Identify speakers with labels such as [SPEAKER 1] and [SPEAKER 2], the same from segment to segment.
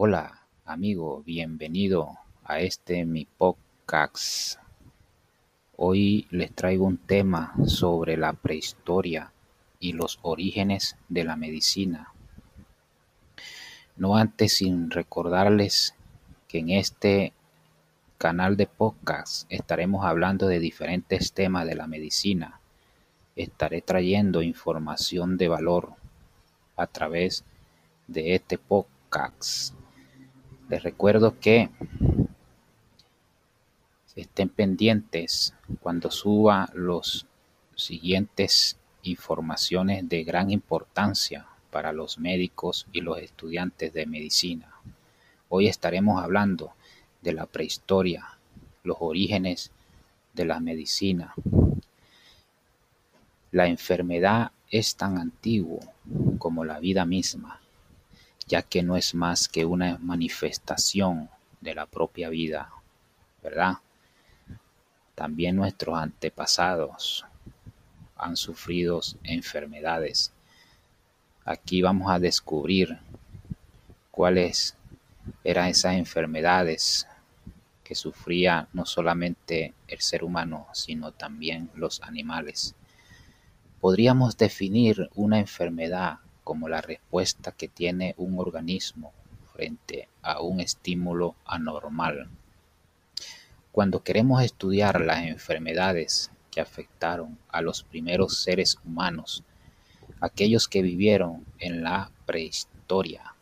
[SPEAKER 1] Hola, amigo, bienvenido a este mi podcast. Hoy les traigo un tema sobre la prehistoria y los orígenes de la medicina. No antes sin recordarles que en este canal de podcast estaremos hablando de diferentes temas de la medicina. Estaré trayendo información de valor a través de este podcast. Les recuerdo que estén pendientes cuando suba los siguientes informaciones de gran importancia para los médicos y los estudiantes de medicina. Hoy estaremos hablando de la prehistoria, los orígenes de la medicina. La enfermedad es tan antiguo como la vida misma, ya que no es más que una manifestación de la propia vida, ¿verdad? También nuestros antepasados han sufrido enfermedades. Aquí vamos a descubrir cuáles eran esas enfermedades que sufría no solamente el ser humano, sino también los animales. Podríamos definir una enfermedad como la respuesta que tiene un organismo frente a un estímulo anormal. Cuando queremos estudiar las enfermedades que afectaron a los primeros seres humanos, aquellos que vivieron en la prehistoria,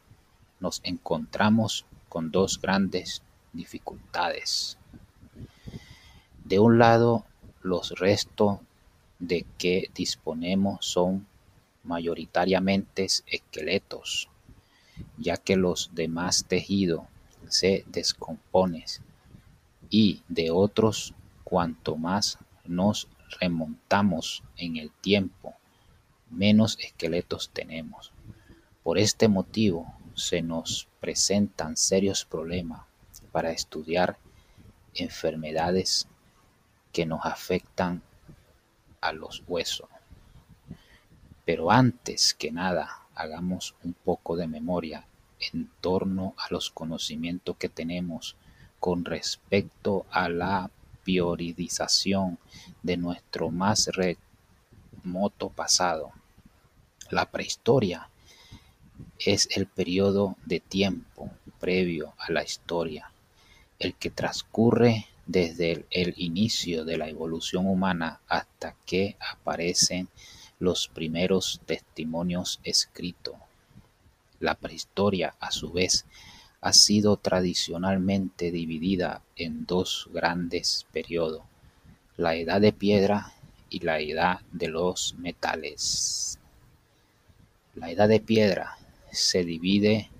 [SPEAKER 1] nos encontramos con dos grandes dificultades. De un lado, los restos de que disponemos son mayoritariamente esqueletos, ya que los demás tejidos se descomponen y de otros cuanto más nos remontamos en el tiempo, menos esqueletos tenemos. Por este motivo se nos presentan serios problemas para estudiar enfermedades que nos afectan a los huesos. Pero antes que nada, hagamos un poco de memoria en torno a los conocimientos que tenemos con respecto a la priorización de nuestro más remoto pasado. La prehistoria es el periodo de tiempo previo a la historia el que transcurre desde el inicio de la evolución humana hasta que aparecen los primeros testimonios escritos. La prehistoria, a su vez, ha sido tradicionalmente dividida en dos grandes periodos, la edad de piedra y la edad de los metales. La edad de piedra se divide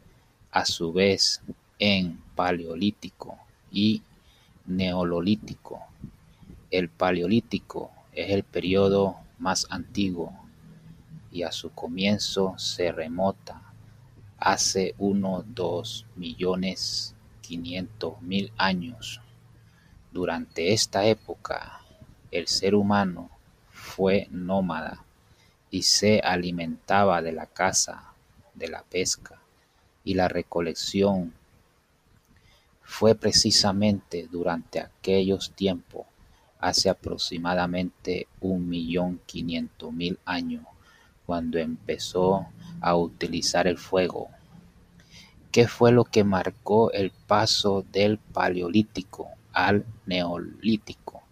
[SPEAKER 1] a su vez en paleolítico, y neolítico. El paleolítico es el periodo más antiguo y a su comienzo se remota hace unos dos millones quinientos mil años. Durante esta época, el ser humano fue nómada y se alimentaba de la caza, de la pesca y la recolección fue precisamente durante aquellos tiempos, hace aproximadamente un millón quinientos mil años, cuando empezó a utilizar el fuego. ¿Qué fue lo que marcó el paso del Paleolítico al Neolítico?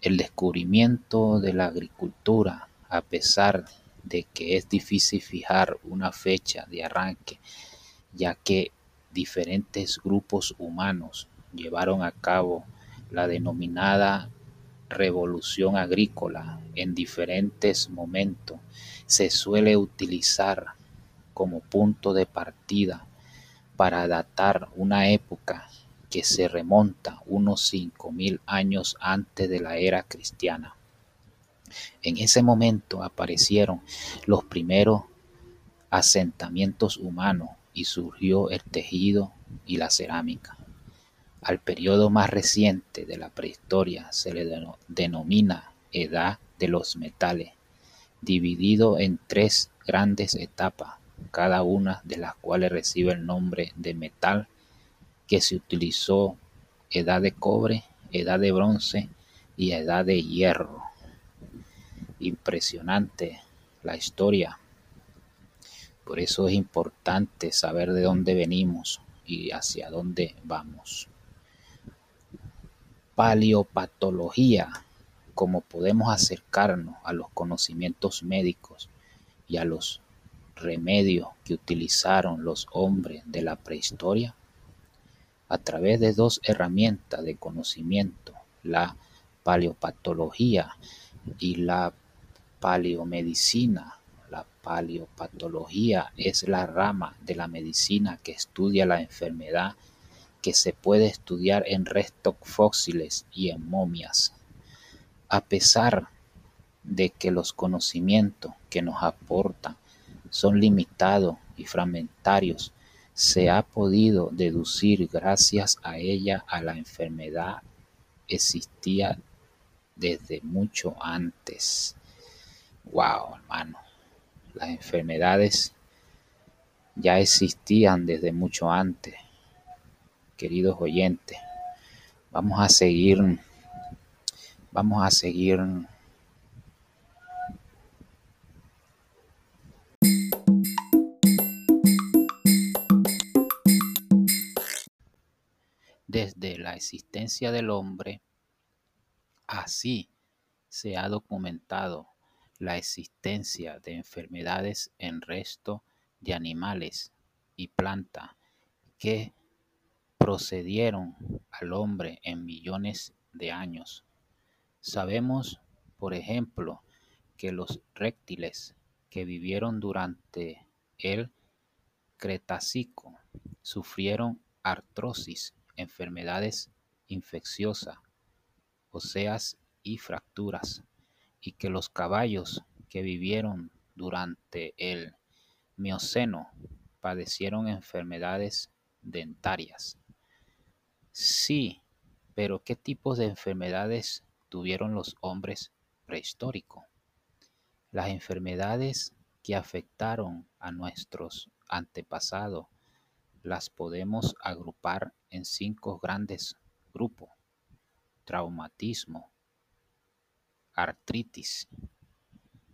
[SPEAKER 1] El descubrimiento de la agricultura, a pesar de que es difícil fijar una fecha de arranque, ya que diferentes grupos humanos llevaron a cabo la denominada revolución agrícola en diferentes momentos se suele utilizar como punto de partida para datar una época que se remonta unos cinco mil años antes de la era cristiana. En ese momento aparecieron los primeros asentamientos humanos y surgió el tejido y la cerámica. Al periodo más reciente de la prehistoria se le denomina edad de los metales, dividido en tres grandes etapas. cada una de las cuales recibe el nombre de metal que se utilizó edad de cobre, edad de bronce y edad de hierro. Impresionante la historia. Por eso es importante saber de dónde venimos y hacia dónde vamos. Paleopatología, cómo podemos acercarnos a los conocimientos médicos y a los remedios que utilizaron los hombres de la prehistoria a través de dos herramientas de conocimiento, la paleopatología y la paleomedicina. La paleopatología es la rama de la medicina que estudia la enfermedad que se puede estudiar en restos fósiles y en momias. A pesar de que los conocimientos que nos aportan son limitados y fragmentarios, se ha podido deducir gracias a ella a la enfermedad existía desde mucho antes. Wow, hermano. Las enfermedades ya existían desde mucho antes. Queridos oyentes, vamos a seguir vamos a seguir. Desde la existencia del hombre, así se ha documentado la existencia de enfermedades en resto de animales y plantas que procedieron al hombre en millones de años. Sabemos, por ejemplo, que los reptiles que vivieron durante el Cretácico sufrieron artrosis enfermedades infecciosas, óseas y fracturas, y que los caballos que vivieron durante el Mioceno padecieron enfermedades dentarias. Sí, pero ¿qué tipos de enfermedades tuvieron los hombres prehistóricos? Las enfermedades que afectaron a nuestros antepasados las podemos agrupar en cinco grandes grupos: traumatismo, artritis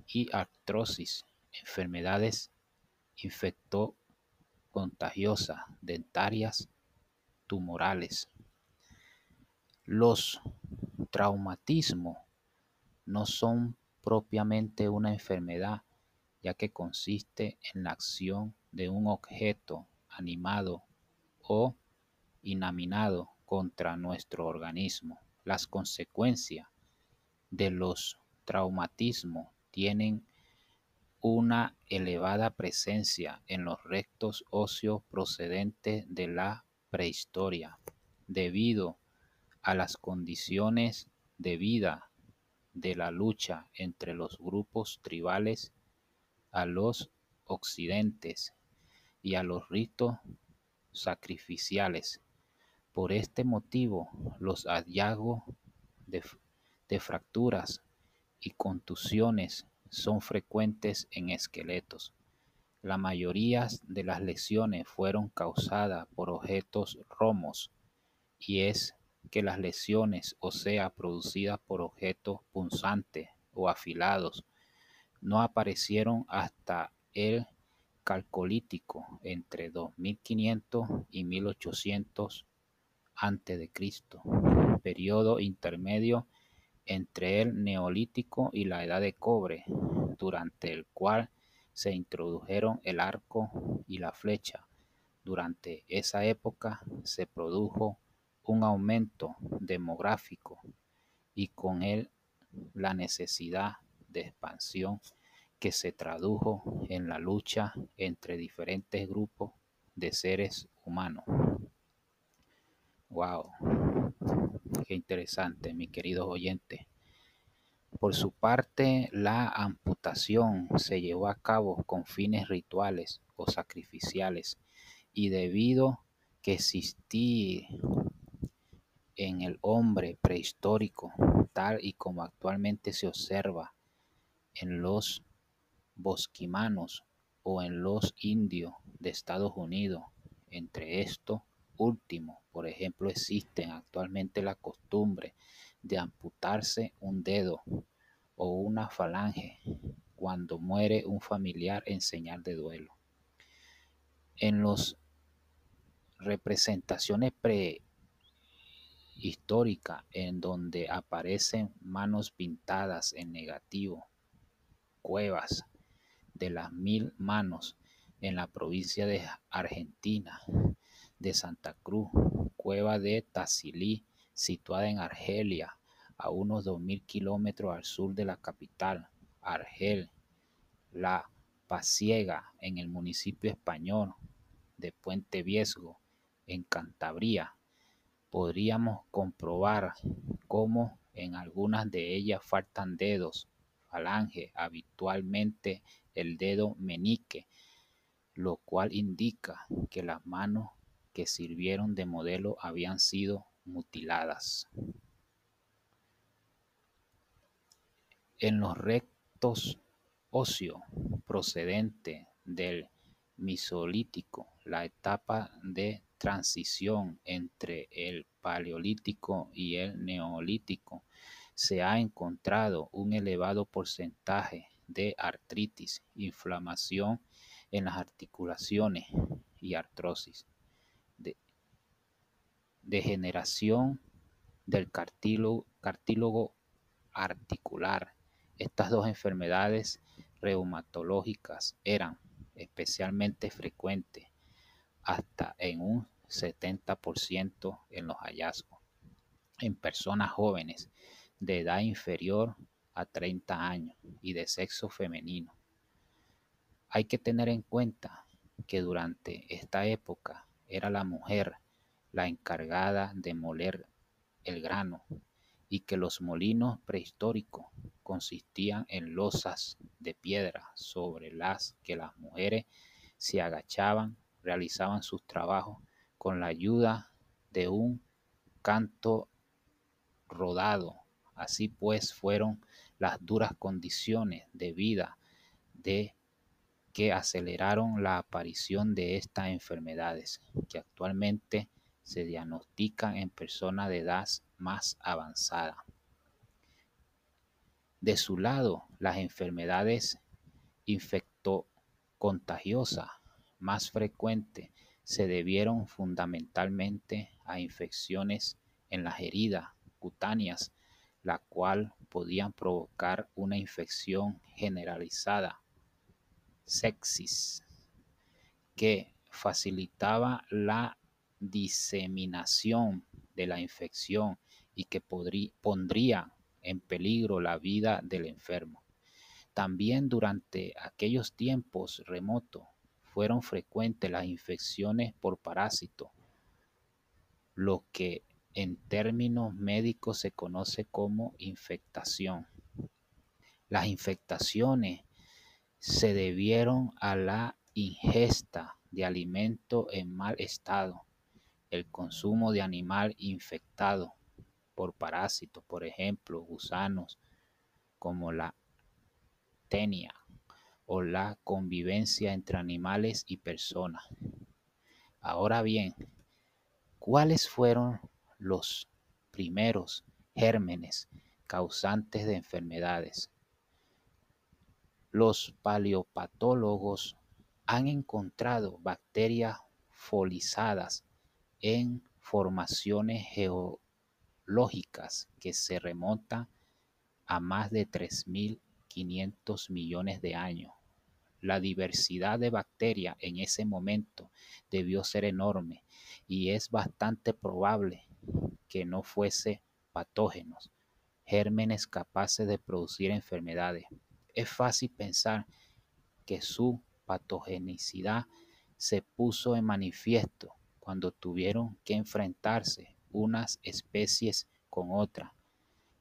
[SPEAKER 1] y artrosis, enfermedades infecto-contagiosas, dentarias, tumorales. Los traumatismos no son propiamente una enfermedad, ya que consiste en la acción de un objeto animado o inanimado contra nuestro organismo. Las consecuencias de los traumatismos tienen una elevada presencia en los restos óseos procedentes de la prehistoria, debido a las condiciones de vida de la lucha entre los grupos tribales a los occidentes y a los ritos sacrificiales. Por este motivo, los hallazgos de, fracturas y contusiones son frecuentes en esqueletos. La mayoría de las lesiones fueron causadas por objetos romos y es que las lesiones, o sea, producidas por objetos punzantes o afilados, no aparecieron hasta el calcolítico entre 2500 y 1800 a.C., periodo intermedio entre el neolítico y la edad de cobre, durante el cual se introdujeron el arco y la flecha. Durante esa época se produjo un aumento demográfico y con él la necesidad de expansión que se tradujo en la lucha entre diferentes grupos de seres humanos. Wow, qué interesante, mi querido oyente. Por su parte, la amputación se llevó a cabo con fines rituales o sacrificiales y debido que existía en el hombre prehistórico, tal y como actualmente se observa en los bosquimanos o en los indios de Estados Unidos. Entre estos últimos, por ejemplo, existen actualmente la costumbre de amputarse un dedo o una falange cuando muere un familiar en señal de duelo. En las representaciones prehistóricas en donde aparecen manos pintadas en negativo, cuevas de las mil manos en la provincia de Argentina, de Santa Cruz, cueva de Tassili, situada en Argelia, a unos 2.000 kilómetros al sur de la capital, Argel, la Pasiega, en el municipio español de Puente Viesgo, en Cantabria, podríamos comprobar cómo en algunas de ellas faltan dedos, falange, habitualmente el dedo menique, lo cual indica que las manos que sirvieron de modelo habían sido mutiladas. En los rectos óseos procedentes del Mesolítico, la etapa de transición entre el Paleolítico y el Neolítico, se ha encontrado un elevado porcentaje de artritis, inflamación en las articulaciones y artrosis, degeneración del cartílago, cartílago articular. Estas dos enfermedades reumatológicas eran especialmente frecuentes, hasta en un 70% en los hallazgos, en personas jóvenes de edad inferior a 30 años y de sexo femenino. Hay que tener en cuenta que durante esta época era la mujer la encargada de moler el grano y que los molinos prehistóricos consistían en losas de piedra sobre las que las mujeres se agachaban, realizaban sus trabajos con la ayuda de un canto rodado. Así pues fueron las duras condiciones de vida de que aceleraron la aparición de estas enfermedades que actualmente se diagnostican en personas de edad más avanzada. De su lado, las enfermedades infectocontagiosas más frecuentes se debieron fundamentalmente a infecciones en las heridas cutáneas, la cual podían provocar una infección generalizada, sepsis, que facilitaba la diseminación de la infección y que pondría en peligro la vida del enfermo. También durante aquellos tiempos remotos fueron frecuentes las infecciones por parásitos, lo que en términos médicos se conoce como infectación. Las infectaciones se debieron a la ingesta de alimento en mal estado, el consumo de animal infectado por parásitos, por ejemplo, gusanos como la tenia o la convivencia entre animales y personas. Ahora bien, ¿cuáles fueron los primeros gérmenes causantes de enfermedades? Los paleopatólogos han encontrado bacterias folizadas en formaciones geológicas que se remontan a más de 3.500 millones de años. La diversidad de bacterias en ese momento debió ser enorme y es bastante probable que no fuese patógenos, gérmenes capaces de producir enfermedades. Es fácil pensar que su patogenicidad se puso en manifiesto cuando tuvieron que enfrentarse unas especies con otras,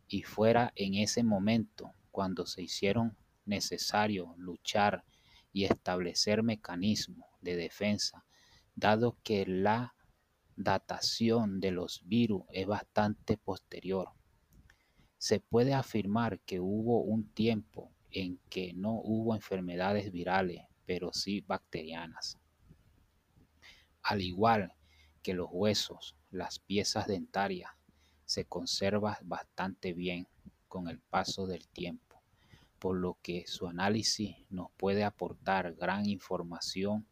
[SPEAKER 1] y fuera en ese momento cuando se hicieron necesario luchar y establecer mecanismos de defensa, dado que la datación de los virus es bastante posterior. Se puede afirmar que hubo un tiempo en que no hubo enfermedades virales, pero sí bacterianas. Al igual que los huesos, las piezas dentarias se conservan bastante bien con el paso del tiempo, por lo que su análisis nos puede aportar gran información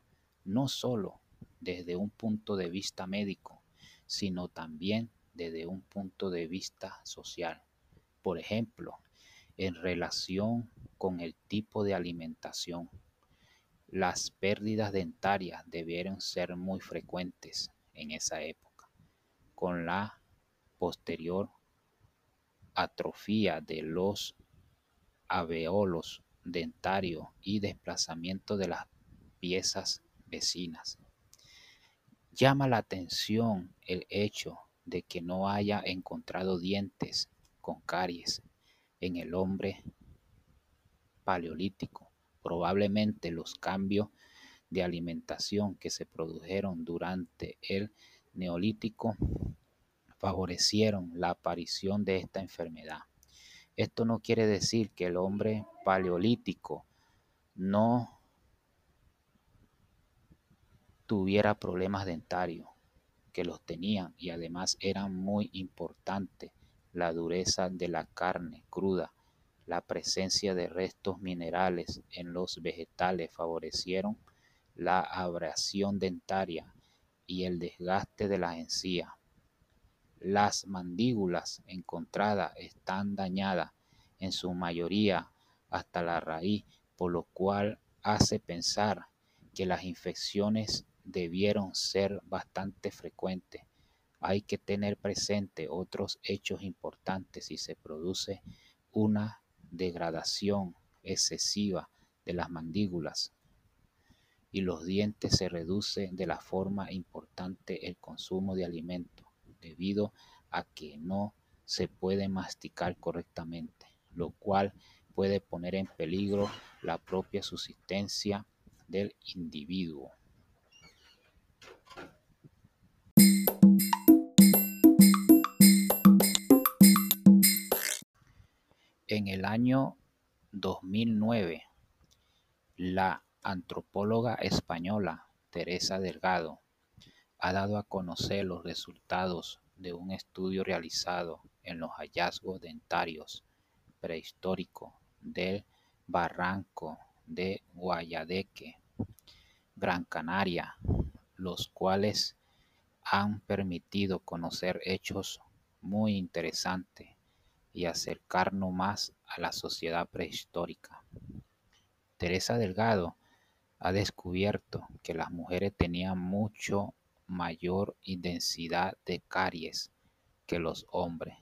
[SPEAKER 1] no solo desde un punto de vista médico, sino también desde un punto de vista social. Por ejemplo, en relación con el tipo de alimentación. Las pérdidas dentarias debieron ser muy frecuentes en esa época, con la posterior atrofía de los alveolos dentarios y desplazamiento de las piezas vecinas. Llama la atención el hecho de que no haya encontrado dientes con caries en el hombre paleolítico. Probablemente los cambios de alimentación que se produjeron durante el neolítico favorecieron la aparición de esta enfermedad. Esto no quiere decir que el hombre paleolítico no tuviera problemas dentarios, que los tenían y además eran muy importantes la dureza de la carne cruda, la presencia de restos minerales en los vegetales favorecieron la abrasión dentaria y el desgaste de la encía. Las mandíbulas encontradas están dañadas en su mayoría hasta la raíz, por lo cual hace pensar que las infecciones debieron ser bastante frecuentes hay que tener presente otros hechos importantes si se produce una degradación excesiva de las mandíbulas y los dientes se reduce de la forma importante el consumo de alimentos debido a que no se puede masticar correctamente, lo cual puede poner en peligro la propia subsistencia del individuo. En el año 2009, la antropóloga española Teresa Delgado ha dado a conocer los resultados de un estudio realizado en los hallazgos dentarios prehistóricos del barranco de Guayadeque, Gran Canaria, los cuales han permitido conocer hechos muy interesantes y acercarnos más a la sociedad prehistórica. Teresa Delgado ha descubierto que las mujeres tenían mucho mayor intensidad de caries que los hombres,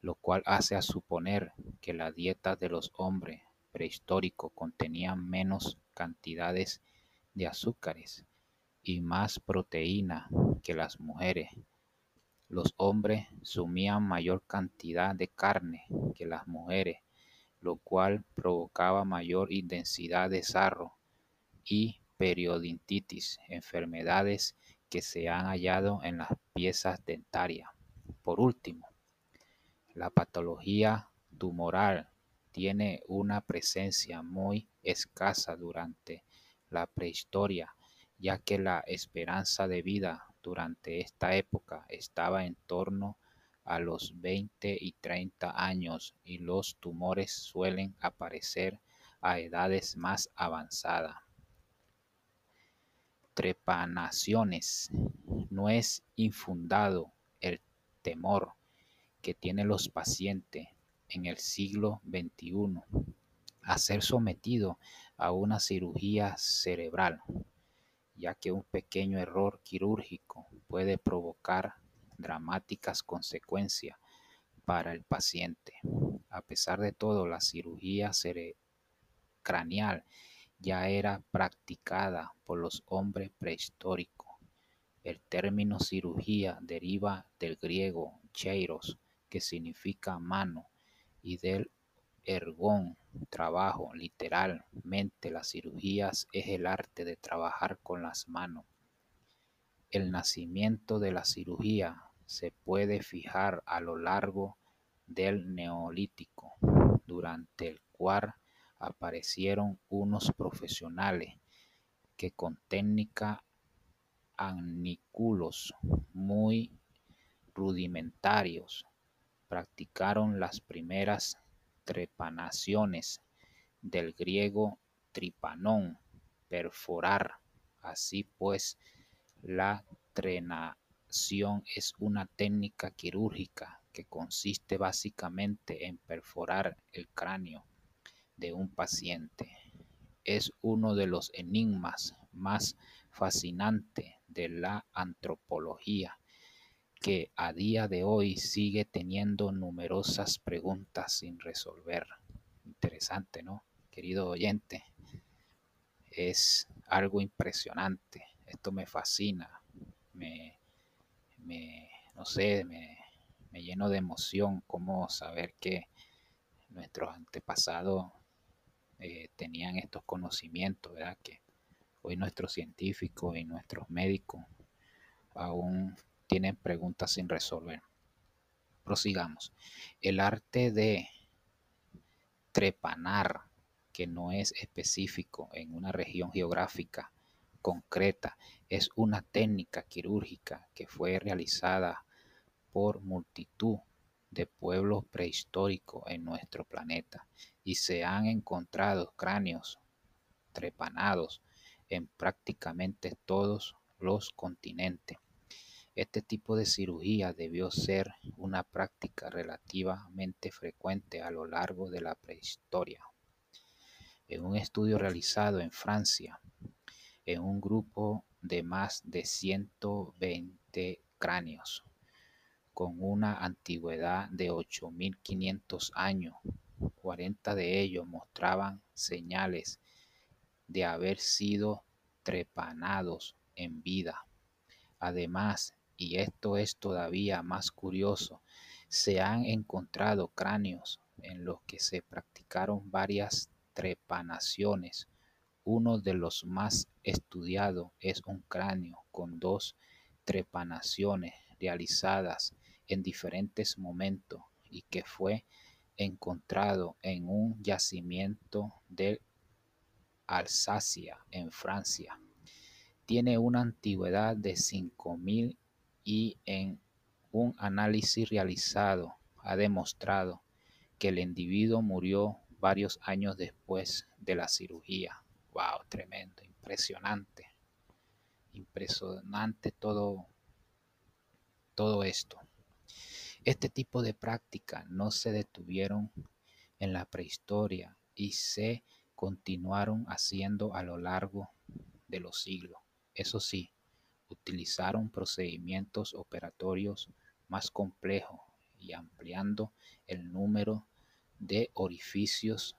[SPEAKER 1] lo cual hace a suponer que la dieta de los hombres prehistóricos contenía menos cantidades de azúcares y más proteína que las mujeres, los hombres sumían mayor cantidad de carne que las mujeres, lo cual provocaba mayor intensidad de sarro y periodontitis, enfermedades que se han hallado en las piezas dentarias. Por último, la patología tumoral tiene una presencia muy escasa durante la prehistoria, ya que la esperanza de vida durante esta época estaba en torno a los 20 y 30 años y los tumores suelen aparecer a edades más avanzadas. Trepanaciones. No es infundado el temor que tienen los pacientes en el siglo XXI a ser sometido a una cirugía cerebral ya que un pequeño error quirúrgico puede provocar dramáticas consecuencias para el paciente. A pesar de todo, la cirugía craneal ya era practicada por los hombres prehistóricos. El término cirugía deriva del griego cheiros, que significa mano, y del ergón, trabajo. Literalmente, las cirugías es el arte de trabajar con las manos. El nacimiento de la cirugía se puede fijar a lo largo del Neolítico, durante el cual aparecieron unos profesionales que con técnica anículos muy rudimentarios practicaron las primeras trepanaciones del griego tripanón, perforar. Así pues, la trenación es una técnica quirúrgica que consiste básicamente en perforar el cráneo de un paciente. Es uno de los enigmas más fascinantes de la antropología que a día de hoy sigue teniendo numerosas preguntas sin resolver. Interesante, ¿no? Querido oyente, es algo impresionante. Esto me fascina, me, me no sé, me, me lleno de emoción como saber que nuestros antepasados eh, tenían estos conocimientos, ¿verdad? Que hoy nuestros científicos y nuestros médicos aún tienen preguntas sin resolver. Prosigamos. El arte de trepanar, que no es específico en una región geográfica concreta, es una técnica quirúrgica que fue realizada por multitud de pueblos prehistóricos en nuestro planeta y se han encontrado cráneos trepanados en prácticamente todos los continentes. Este tipo de cirugía debió ser una práctica relativamente frecuente a lo largo de la prehistoria. En un estudio realizado en Francia, en un grupo de más de 120 cráneos, con una antigüedad de 8.500 años, 40 de ellos mostraban señales de haber sido trepanados en vida. Además, y esto es todavía más curioso, se han encontrado cráneos en los que se practicaron varias trepanaciones. Uno de los más estudiados es un cráneo con dos trepanaciones realizadas en diferentes momentos y que fue encontrado en un yacimiento de Alsacia, en Francia. Tiene una antigüedad de 5000 y en un análisis realizado ha demostrado que el individuo murió varios años después de la cirugía. ¡Wow! Tremendo, impresionante. Impresionante todo, todo esto. Este tipo de práctica no se detuvieron en la prehistoria y se continuaron haciendo a lo largo de los siglos. Eso sí, utilizaron procedimientos operatorios más complejos y ampliando el número de orificios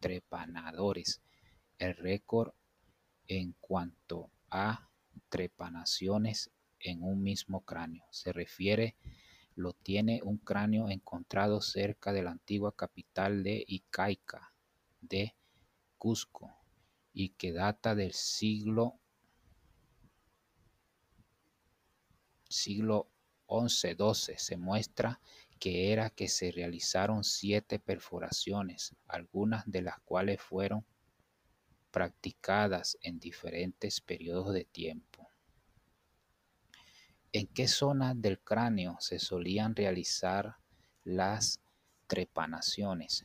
[SPEAKER 1] trepanadores. El récord en cuanto a trepanaciones en un mismo cráneo se refiere lo tiene un cráneo encontrado cerca de la antigua capital de Icaica de Cusco y que data del siglo siglo XI-XII se muestra que era que se realizaron siete perforaciones, algunas de las cuales fueron practicadas en diferentes periodos de tiempo. ¿En qué zona del cráneo se solían realizar las trepanaciones?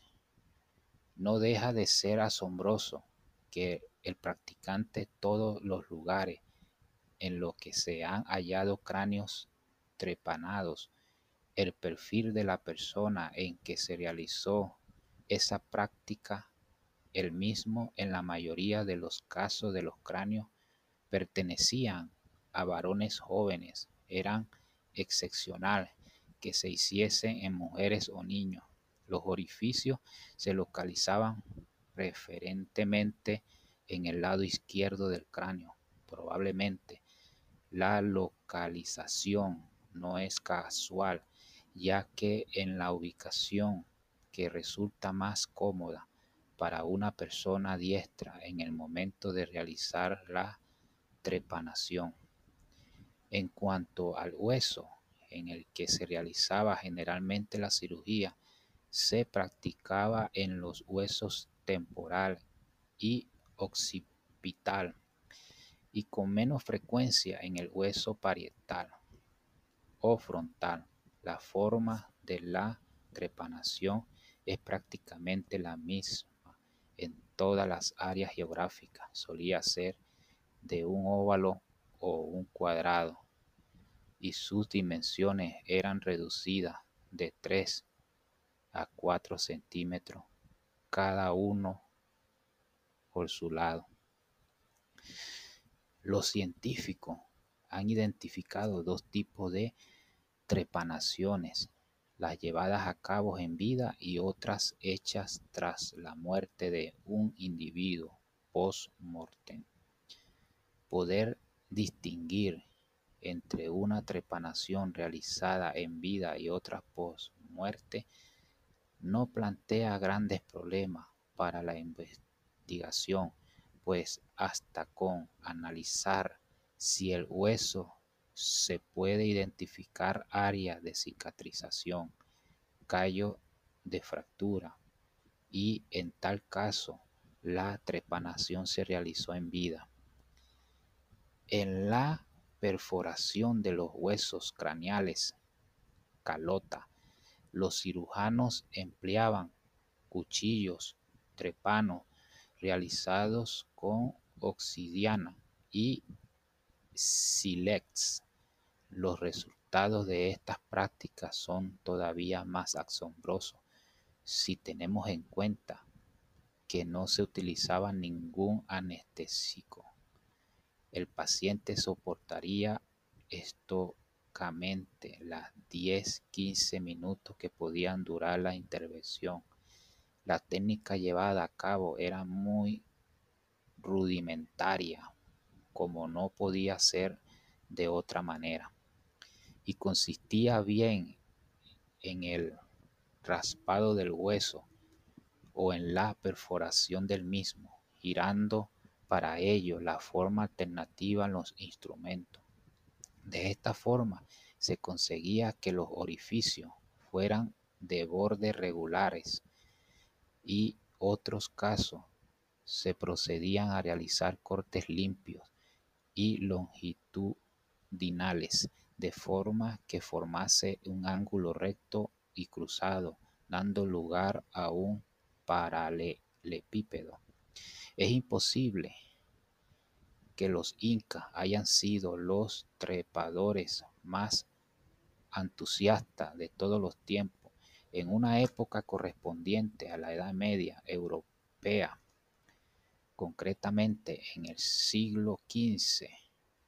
[SPEAKER 1] No deja de ser asombroso que el practicante todos los lugares en los que se han hallado cráneos trepanados, el perfil de la persona en que se realizó esa práctica, el mismo en la mayoría de los casos de los cráneos, pertenecían a varones jóvenes, eran excepcional que se hiciesen en mujeres o niños. Los orificios se localizaban preferentemente en el lado izquierdo del cráneo, probablemente la localización no es casual, ya que en la ubicación que resulta más cómoda para una persona diestra en el momento de realizar la trepanación. En cuanto al hueso en el que se realizaba generalmente la cirugía, se practicaba en los huesos temporal y occipital y con menos frecuencia en el hueso parietal o frontal. La forma de la trepanación es prácticamente la misma en todas las áreas geográficas. Solía ser de un óvalo o un cuadrado y sus dimensiones eran reducidas de 3 a 4 centímetros cada uno por su lado. Los científicos han identificado dos tipos de trepanaciones, las llevadas a cabo en vida y otras hechas tras la muerte de un individuo post-mortem. Poder distinguir entre una trepanación realizada en vida y otra post-muerte no plantea grandes problemas para la investigación, pues hasta con analizar si el hueso se puede identificar área de cicatrización, callo de fractura y en tal caso la trepanación se realizó en vida. En la perforación de los huesos craneales, calota, los cirujanos empleaban cuchillos trepano realizados con obsidiana y sílex. Los resultados de estas prácticas son todavía más asombrosos si tenemos en cuenta que no se utilizaba ningún anestésico. El paciente soportaría esto las 10-15 minutos que podían durar la intervención. La técnica llevada a cabo era muy rudimentaria, como no podía ser de otra manera, y consistía bien en el raspado del hueso o en la perforación del mismo, girando para ello la forma alternativa en los instrumentos. De esta forma se conseguía que los orificios fueran de bordes regulares y otros casos se procedían a realizar cortes limpios y longitudinales de forma que formase un ángulo recto y cruzado, dando lugar a un paralelepípedo. Es imposible que los incas hayan sido los trepadores más entusiastas de todos los tiempos, en una época correspondiente a la Edad Media europea, concretamente en el siglo XV,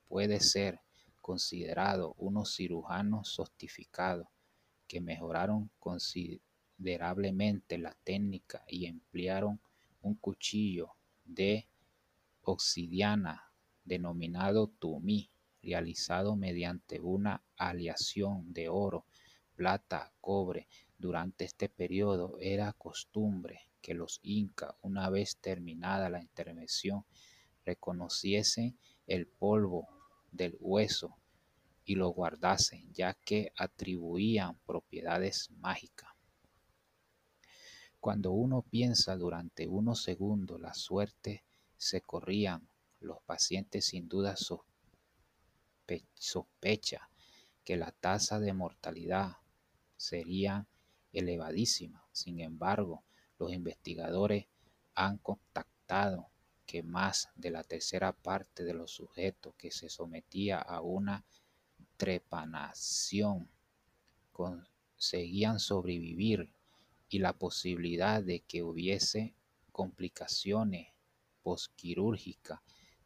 [SPEAKER 1] puede ser considerado unos cirujanos sofisticados que mejoraron considerablemente la técnica y emplearon un cuchillo de obsidiana denominado tumí, realizado mediante una aleación de oro, plata, cobre. Durante este periodo era costumbre que los incas, una vez terminada la intervención, reconociesen el polvo del hueso y lo guardasen, ya que atribuían propiedades mágicas. Cuando uno piensa durante unos segundos la suerte se corrían los pacientes sin duda sospecha que la tasa de mortalidad sería elevadísima. Sin embargo, los investigadores han contactado que más de la tercera parte de los sujetos que se sometía a una trepanación conseguían sobrevivir y la posibilidad de que hubiese complicaciones posquirúrgicas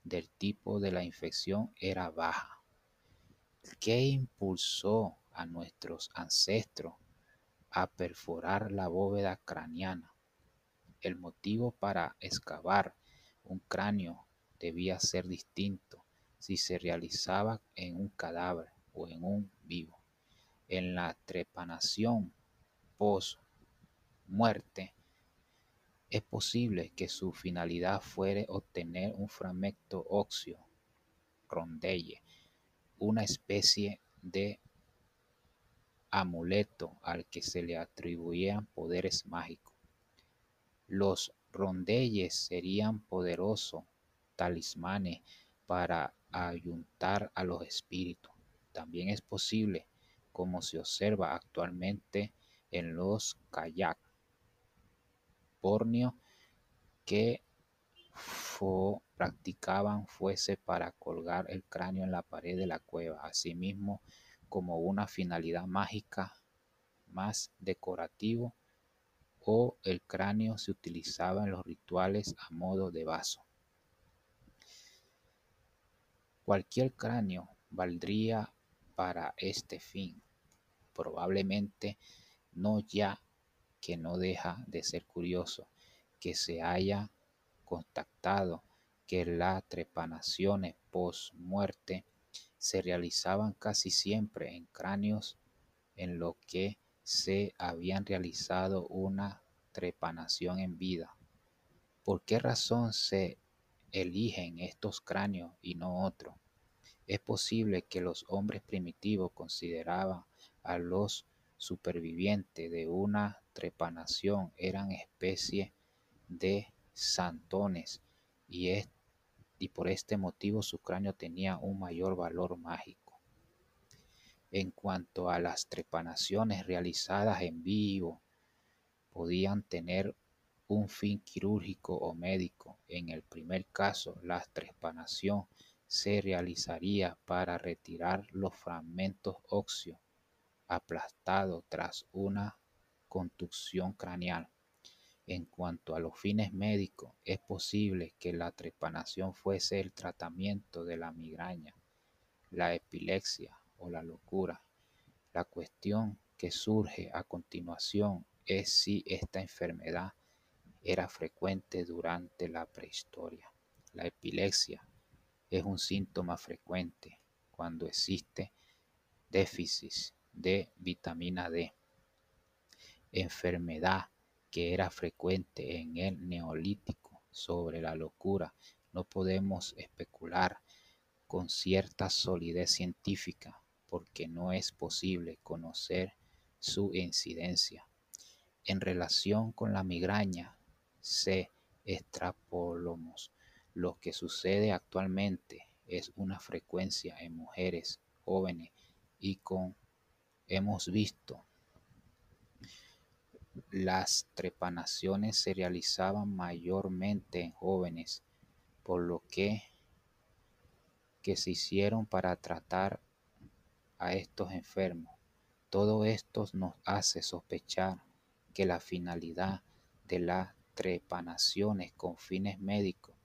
[SPEAKER 1] del tipo de la infección era baja. ¿Qué impulsó a nuestros ancestros a perforar la bóveda craneana? El motivo para excavar un cráneo debía ser distinto si se realizaba en un cadáver o en un vivo. En la trepanación post muerte es posible que su finalidad fuere obtener un fragmento óseo rondelle, una especie de amuleto al que se le atribuían poderes mágicos. Los rondelles serían poderosos talismanes para ayuntar a los espíritus. También es posible, como se observa actualmente en los kayak pornio, que practicaban fuese para colgar el cráneo en la pared de la cueva, asimismo como una finalidad mágica más decorativo o el cráneo se utilizaba en los rituales a modo de vaso. Cualquier cráneo valdría para este fin, probablemente no ya que no deja de ser curioso que se haya contactado que las trepanaciones post-muerte se realizaban casi siempre en cráneos en lo que se habían realizado una trepanación en vida. ¿Por qué razón se eligen estos cráneos y no otros? Es posible que los hombres primitivos consideraban a los supervivientes de una trepanación eran especie de santones y, y por este motivo su cráneo tenía un mayor valor mágico. En cuanto a las trepanaciones realizadas en vivo, podían tener un fin quirúrgico o médico. En el primer caso, la trepanación se realizaría para retirar los fragmentos óseos aplastados tras una contusión craneal. En cuanto a los fines médicos, es posible que la trepanación fuese el tratamiento de la migraña, la epilepsia o la locura. La cuestión que surge a continuación es si esta enfermedad era frecuente durante la prehistoria. La epilepsia es un síntoma frecuente cuando existe déficit de vitamina D. Enfermedad que era frecuente en el neolítico. Sobre la locura no podemos especular con cierta solidez científica porque no es posible conocer su incidencia. En relación con la migraña, se extrapolamos lo que sucede actualmente es una frecuencia en mujeres jóvenes y con hemos visto las trepanaciones se realizaban mayormente en jóvenes, por lo que, que se hicieron para tratar a estos enfermos. Todo esto nos hace sospechar que la finalidad de las trepanaciones con fines médicos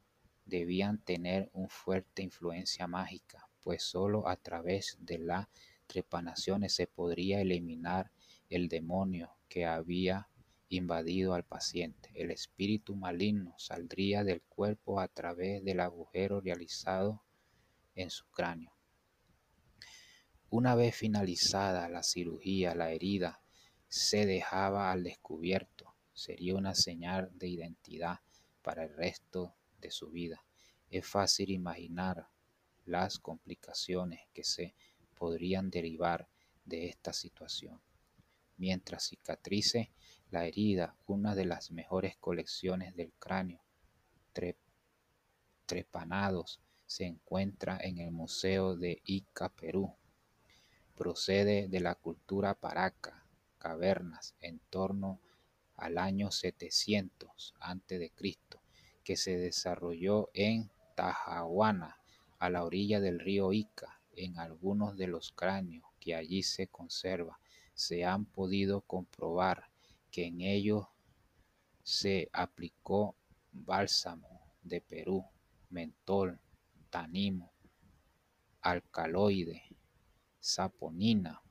[SPEAKER 1] debían tener una fuerte influencia mágica, pues solo a través de las trepanaciones se podría eliminar el demonio que había invadido al paciente. El espíritu maligno saldría del cuerpo a través del agujero realizado en su cráneo. Una vez finalizada la cirugía, la herida se dejaba al descubierto. Sería una señal de identidad para el resto de su vida. Es fácil imaginar las complicaciones que se podrían derivar de esta situación. Mientras cicatrice la herida, una de las mejores colecciones del cráneo trepanados se encuentra en el Museo de Ica, Perú. Procede de la cultura paraca, cavernas en torno al año 700 a.C., que se desarrolló en Tajahuana, a la orilla del río Ica. En algunos de los cráneos que allí se conservan se han podido comprobar que en ellos se aplicó bálsamo de Perú, mentol, tanimo, alcaloide, saponina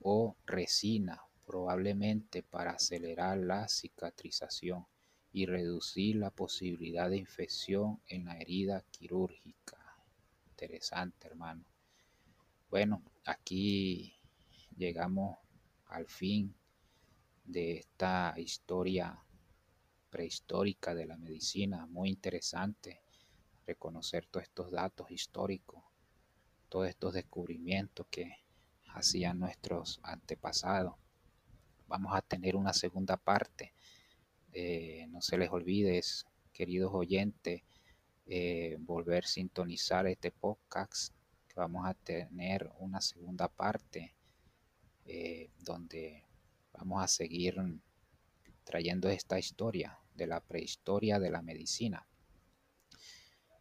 [SPEAKER 1] o resina, probablemente para acelerar la cicatrización y reducir la posibilidad de infección en la herida quirúrgica. Interesante, hermano. Bueno, aquí llegamos al fin de esta historia prehistórica de la medicina, muy interesante reconocer todos estos datos históricos, todos estos descubrimientos que hacían nuestros antepasados. Vamos a tener una segunda parte. Eh, no se les olvide, queridos oyentes, eh, volver a sintonizar este podcast, que vamos a tener una segunda parte eh, donde vamos a seguir trayendo esta historia de la prehistoria de la medicina.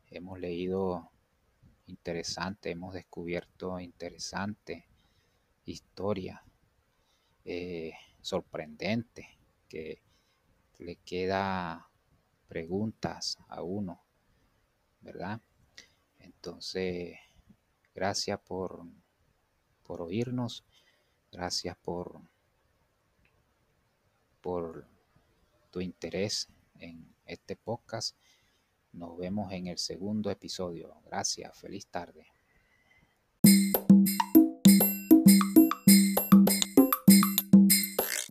[SPEAKER 1] Hemos leído interesante, hemos descubierto interesante historia eh, sorprendente que le queda preguntas a uno, ¿verdad? Entonces, gracias por, por oírnos, gracias por, por tu interés en este podcast. Nos vemos en el segundo episodio. Gracias, feliz tarde.